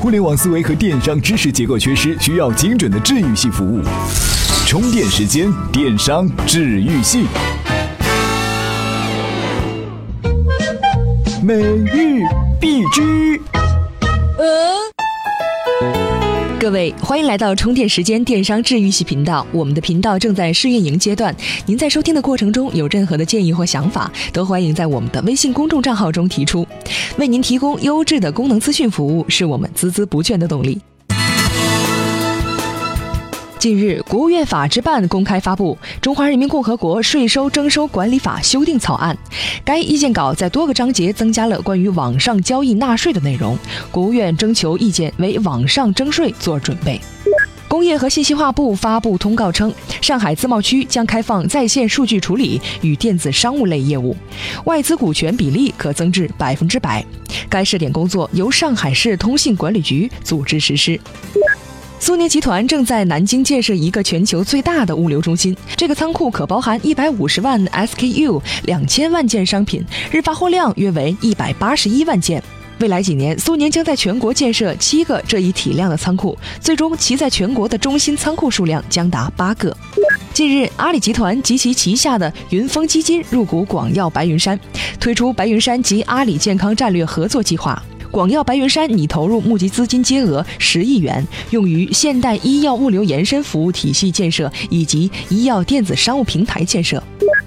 互联网思维和电商知识结构缺失，需要精准的治愈系服务。充电时间，电商治愈系。每日必知。各位，欢迎来到充电时间电商治愈系频道。我们的频道正在试运营阶段，您在收听的过程中有任何的建议或想法，都欢迎在我们的微信公众账号中提出。为您提供优质的功能资讯服务，是我们孜孜不倦的动力。近日，国务院法制办公开发布《中华人民共和国税收征收管理法》修订草案。该意见稿在多个章节增加了关于网上交易纳税的内容。国务院征求意见为网上征税做准备。工业和信息化部发布通告称，上海自贸区将开放在线数据处理与电子商务类业务，外资股权比例可增至百分之百。该试点工作由上海市通信管理局组织实施。苏宁集团正在南京建设一个全球最大的物流中心，这个仓库可包含一百五十万 SKU、两千万件商品，日发货量约为一百八十一万件。未来几年，苏宁将在全国建设七个这一体量的仓库，最终其在全国的中心仓库数量将达八个。近日，阿里集团及其旗下的云峰基金入股广药白云山，推出白云山及阿里健康战略合作计划。广药白云山拟投入募集资金金额十亿元，用于现代医药物流延伸服务体系建设以及医药电子商务平台建设。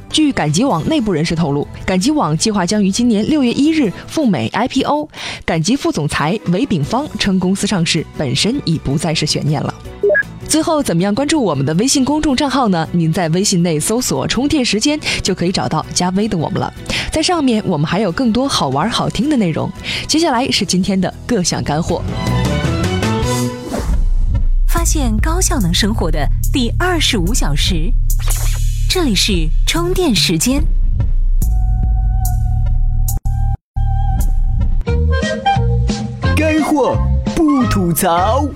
据赶集网内部人士透露，赶集网计划将于今年六月一日赴美 IPO。赶集副总裁韦炳芳称，公司上市本身已不再是悬念了。最后，怎么样关注我们的微信公众账号呢？您在微信内搜索“充电时间”就可以找到加微的我们了。在上面，我们还有更多好玩好听的内容。接下来是今天的各项干货。发现高效能生活的第二十五小时，这里是充电时间。干货不吐槽。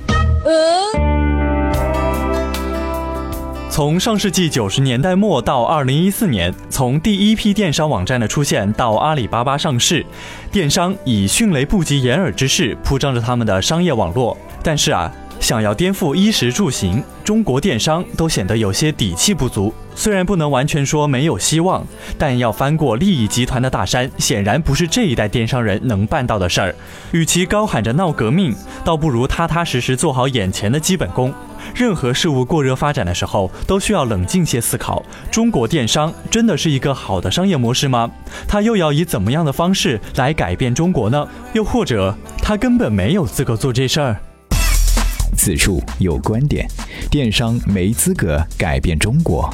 从上世纪九十年代末到二零一四年，从第一批电商网站的出现到阿里巴巴上市，电商以迅雷不及掩耳之势铺张着他们的商业网络。但是啊，想要颠覆衣食住行，中国电商都显得有些底气不足。虽然不能完全说没有希望，但要翻过利益集团的大山，显然不是这一代电商人能办到的事儿。与其高喊着闹革命，倒不如踏踏实实做好眼前的基本功。任何事物过热发展的时候，都需要冷静些思考。中国电商真的是一个好的商业模式吗？它又要以怎么样的方式来改变中国呢？又或者，它根本没有资格做这事儿？此处有观点：电商没资格改变中国。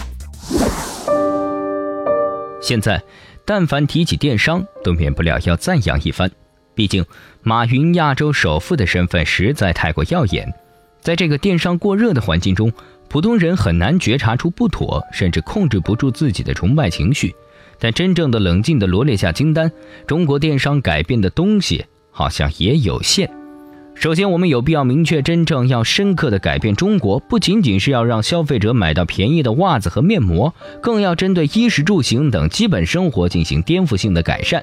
现在，但凡提起电商，都免不了要赞扬一番。毕竟，马云亚洲首富的身份实在太过耀眼。在这个电商过热的环境中，普通人很难觉察出不妥，甚至控制不住自己的崇拜情绪。但真正的冷静地罗列下清单，中国电商改变的东西好像也有限。首先，我们有必要明确，真正要深刻的改变中国，不仅仅是要让消费者买到便宜的袜子和面膜，更要针对衣食住行等基本生活进行颠覆性的改善。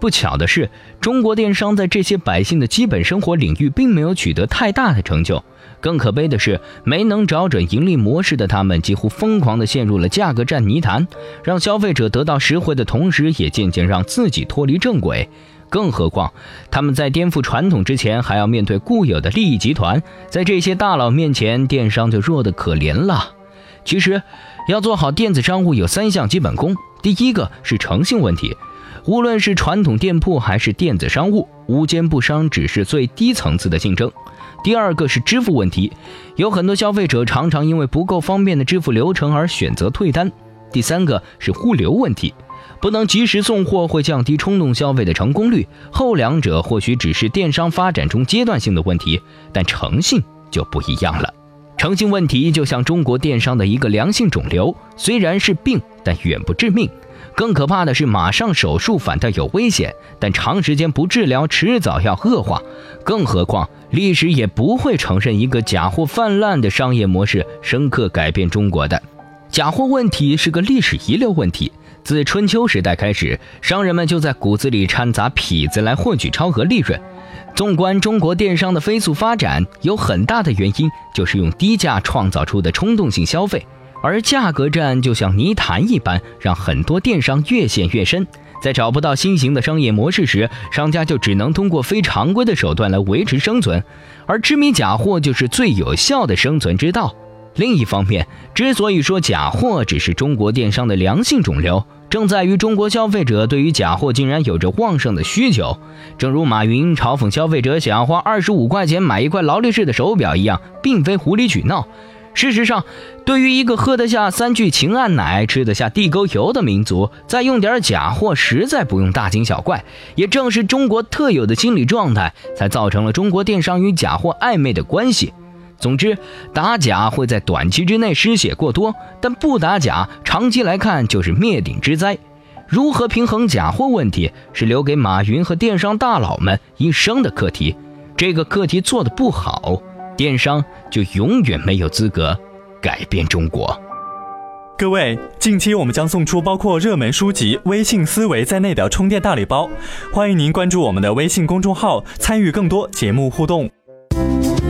不巧的是，中国电商在这些百姓的基本生活领域并没有取得太大的成就。更可悲的是，没能找准盈利模式的他们，几乎疯狂地陷入了价格战泥潭，让消费者得到实惠的同时，也渐渐让自己脱离正轨。更何况，他们在颠覆传统之前，还要面对固有的利益集团，在这些大佬面前，电商就弱得可怜了。其实，要做好电子商务有三项基本功：第一个是诚信问题，无论是传统店铺还是电子商务，无奸不商只是最低层次的竞争。第二个是支付问题，有很多消费者常常因为不够方便的支付流程而选择退单。第三个是物流问题，不能及时送货会降低冲动消费的成功率。后两者或许只是电商发展中阶段性的问题，但诚信就不一样了。诚信问题就像中国电商的一个良性肿瘤，虽然是病，但远不致命。更可怕的是，马上手术反倒有危险，但长时间不治疗，迟早要恶化。更何况，历史也不会承认一个假货泛滥的商业模式深刻改变中国的。假货问题是个历史遗留问题，自春秋时代开始，商人们就在骨子里掺杂痞子来获取超额利润。纵观中国电商的飞速发展，有很大的原因就是用低价创造出的冲动性消费，而价格战就像泥潭一般，让很多电商越陷越深。在找不到新型的商业模式时，商家就只能通过非常规的手段来维持生存，而痴迷假货就是最有效的生存之道。另一方面，之所以说假货只是中国电商的良性肿瘤，正在于中国消费者对于假货竟然有着旺盛的需求。正如马云嘲讽消费者想要花二十五块钱买一块劳力士的手表一样，并非无理取闹。事实上，对于一个喝得下三聚氰胺奶、吃得下地沟油的民族，再用点假货，实在不用大惊小怪。也正是中国特有的心理状态，才造成了中国电商与假货暧昧的关系。总之，打假会在短期之内失血过多，但不打假，长期来看就是灭顶之灾。如何平衡假货问题，是留给马云和电商大佬们一生的课题。这个课题做得不好。电商就永远没有资格改变中国。各位，近期我们将送出包括热门书籍、微信思维在内的充电大礼包，欢迎您关注我们的微信公众号，参与更多节目互动。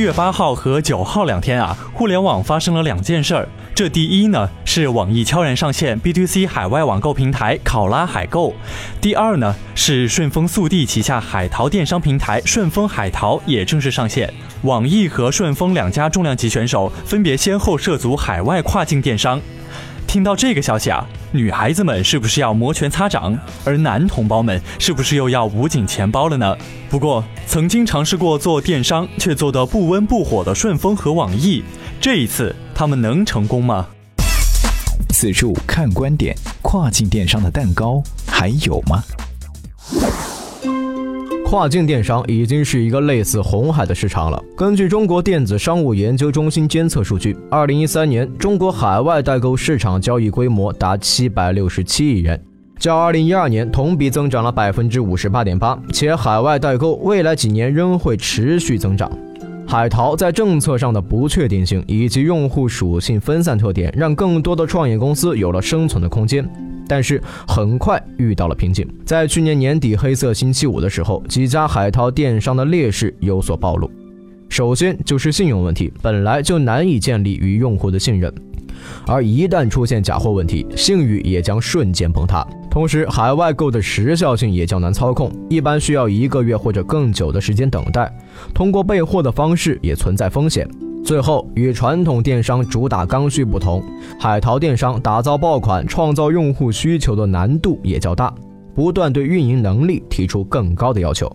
月八号和九号两天啊，互联网发生了两件事儿。这第一呢是网易悄然上线 B to C 海外网购平台考拉海购，第二呢是顺丰速递旗下海淘电商平台顺丰海淘也正式上线。网易和顺丰两家重量级选手分别先后涉足海外跨境电商。听到这个消息啊，女孩子们是不是要摩拳擦掌？而男同胞们是不是又要捂紧钱包了呢？不过，曾经尝试过做电商却做得不温不火的顺丰和网易，这一次他们能成功吗？此处看观点，跨境电商的蛋糕还有吗？跨境电商已经是一个类似红海的市场了。根据中国电子商务研究中心监测数据，二零一三年中国海外代购市场交易规模达七百六十七亿元，较二零一二年同比增长了百分之五十八点八，且海外代购未来几年仍会持续增长。海淘在政策上的不确定性以及用户属性分散特点，让更多的创业公司有了生存的空间。但是很快遇到了瓶颈，在去年年底黑色星期五的时候，几家海淘电商的劣势有所暴露。首先就是信用问题，本来就难以建立与用户的信任，而一旦出现假货问题，信誉也将瞬间崩塌。同时，海外购的时效性也较难操控，一般需要一个月或者更久的时间等待，通过备货的方式也存在风险。最后，与传统电商主打刚需不同，海淘电商打造爆款、创造用户需求的难度也较大，不断对运营能力提出更高的要求。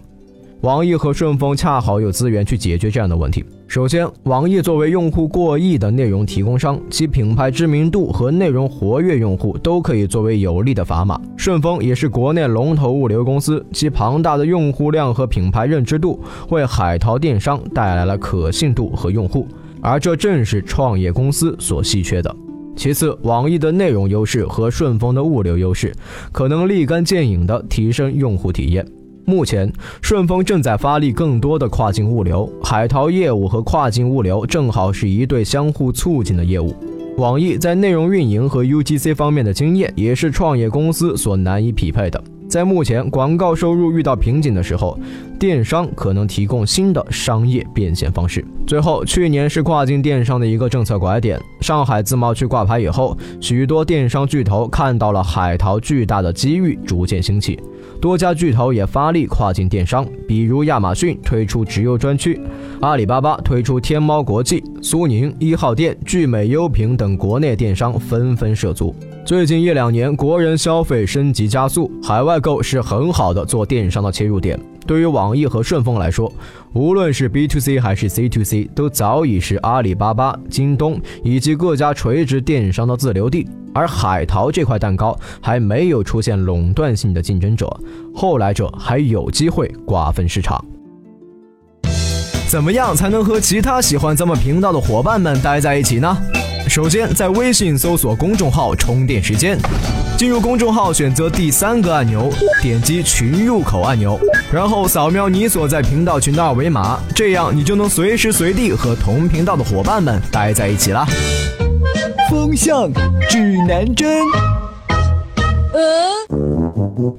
网易和顺丰恰好有资源去解决这样的问题。首先，网易作为用户过亿的内容提供商，其品牌知名度和内容活跃用户都可以作为有力的砝码。顺丰也是国内龙头物流公司，其庞大的用户量和品牌认知度，为海淘电商带来了可信度和用户，而这正是创业公司所稀缺的。其次，网易的内容优势和顺丰的物流优势，可能立竿见影地提升用户体验。目前，顺丰正在发力更多的跨境物流，海淘业务和跨境物流正好是一对相互促进的业务。网易在内容运营和 UGC 方面的经验，也是创业公司所难以匹配的。在目前广告收入遇到瓶颈的时候，电商可能提供新的商业变现方式。最后，去年是跨境电商的一个政策拐点，上海自贸区挂牌以后，许多电商巨头看到了海淘巨大的机遇，逐渐兴起。多家巨头也发力跨境电商，比如亚马逊推出直邮专区，阿里巴巴推出天猫国际，苏宁一号店、聚美优品等国内电商纷纷涉足。最近一两年，国人消费升级加速，海外购是很好的做电商的切入点。对于网易和顺丰来说，无论是 B to C 还是 C to C，都早已是阿里巴巴、京东以及各家垂直电商的自留地。而海淘这块蛋糕还没有出现垄断性的竞争者，后来者还有机会瓜分市场。怎么样才能和其他喜欢咱们频道的伙伴们待在一起呢？首先，在微信搜索公众号“充电时间”，进入公众号，选择第三个按钮，点击群入口按钮，然后扫描你所在频道群的二维码，这样你就能随时随地和同频道的伙伴们待在一起啦。风向指南针。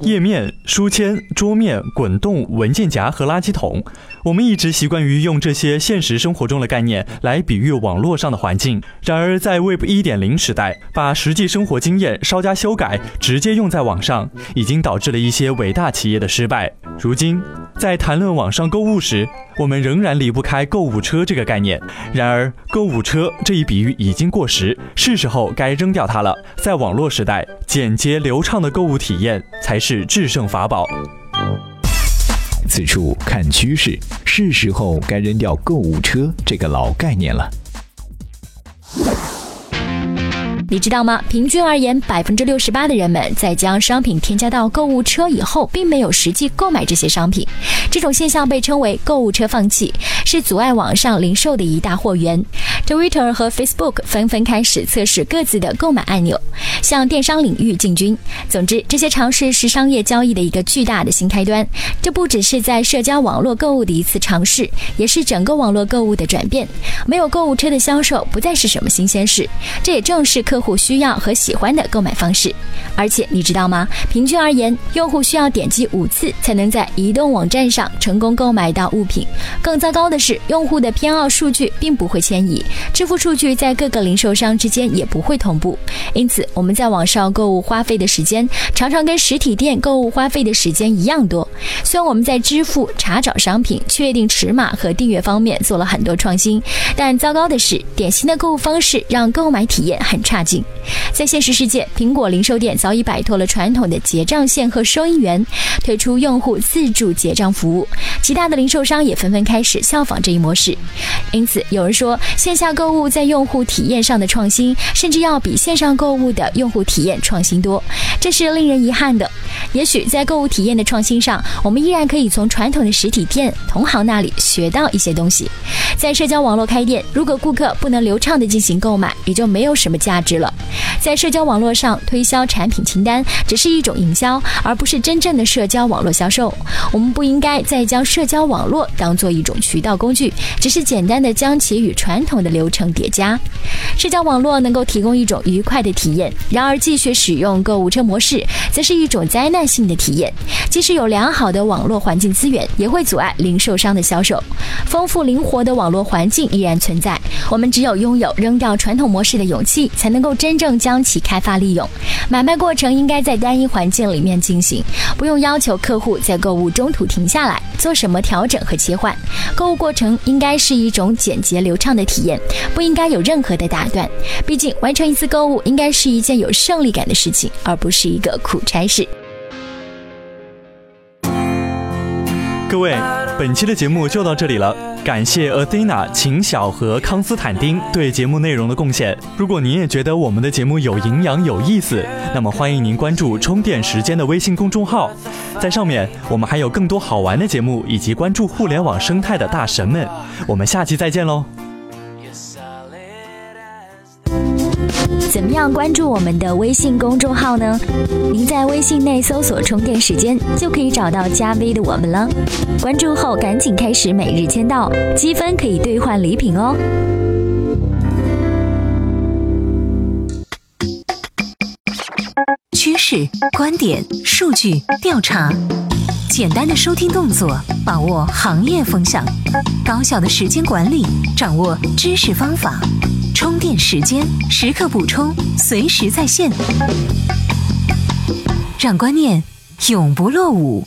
页面、书签、桌面、滚动、文件夹和垃圾桶，我们一直习惯于用这些现实生活中的概念来比喻网络上的环境。然而，在 Web 1.0时代，把实际生活经验稍加修改，直接用在网上，已经导致了一些伟大企业的失败。如今，在谈论网上购物时，我们仍然离不开购物车这个概念。然而，购物车这一比喻已经过时，是时候该扔掉它了。在网络时代，简洁流畅的购物体验才是制胜法宝。此处看趋势，是时候该扔掉购物车这个老概念了。你知道吗？平均而言，百分之六十八的人们在将商品添加到购物车以后，并没有实际购买这些商品。这种现象被称为购物车放弃，是阻碍网上零售的一大祸源。Twitter 和 Facebook 纷纷开始测试各自的购买按钮，向电商领域进军。总之，这些尝试是商业交易的一个巨大的新开端。这不只是在社交网络购物的一次尝试，也是整个网络购物的转变。没有购物车的销售不再是什么新鲜事，这也正是客户需要和喜欢的购买方式。而且你知道吗？平均而言，用户需要点击五次才能在移动网站上成功购买到物品。更糟糕的是，用户的偏好数据并不会迁移，支付数据在各个零售商之间也不会同步。因此，我们在网上购物花费的时间常常跟实体店购物花费的时间一样多。虽然我们在支付、查找商品、确定尺码和订阅方面做了很多创新，但糟糕的是，典型的购物方式让购买体验很差劲。在现实世界，苹果零售店早已摆脱了传统的结账线和收银员，推出用户自助结账服务。其他的零售商也纷纷开始效仿这一模式。因此，有人说，线下购物在用户体验上的创新，甚至要比线上购物的用用户体验创新多，这是令人遗憾的。也许在购物体验的创新上，我们依然可以从传统的实体店同行那里学到一些东西。在社交网络开店，如果顾客不能流畅地进行购买，也就没有什么价值了。在社交网络上推销产品清单，只是一种营销，而不是真正的社交网络销售。我们不应该再将社交网络当做一种渠道工具，只是简单的将其与传统的流程叠加。社交网络能够提供一种愉快的体验，然而继续使用购物车模式，则是一种灾难性的体验。即使有良好的网络环境资源，也会阻碍零售商的销售。丰富灵活的网络环境依然存在，我们只有拥有扔掉传统模式的勇气，才能够真正将其开发利用。买卖过程应该在单一环境里面进行，不用要求客户在购物中途停下来做什么调整和切换。购物过程应该是一种简洁流畅的体验，不应该有任何的打断。毕竟，完成一次购物应该是一件有胜利感的事情，而不是一个苦差事。各位，本期的节目就到这里了，感谢 Athena、秦晓和康斯坦丁对节目内容的贡献。如果您也觉得我们的节目有营养、有意思，那么欢迎您关注“充电时间”的微信公众号，在上面我们还有更多好玩的节目，以及关注互联网生态的大神们。我们下期再见喽！怎么样关注我们的微信公众号呢？您在微信内搜索“充电时间”就可以找到加 V 的我们了。关注后赶紧开始每日签到，积分可以兑换礼品哦。趋势、观点、数据、调查，简单的收听动作，把握行业风向；高效的时间管理，掌握知识方法。充电时间，时刻补充，随时在线，让观念永不落伍。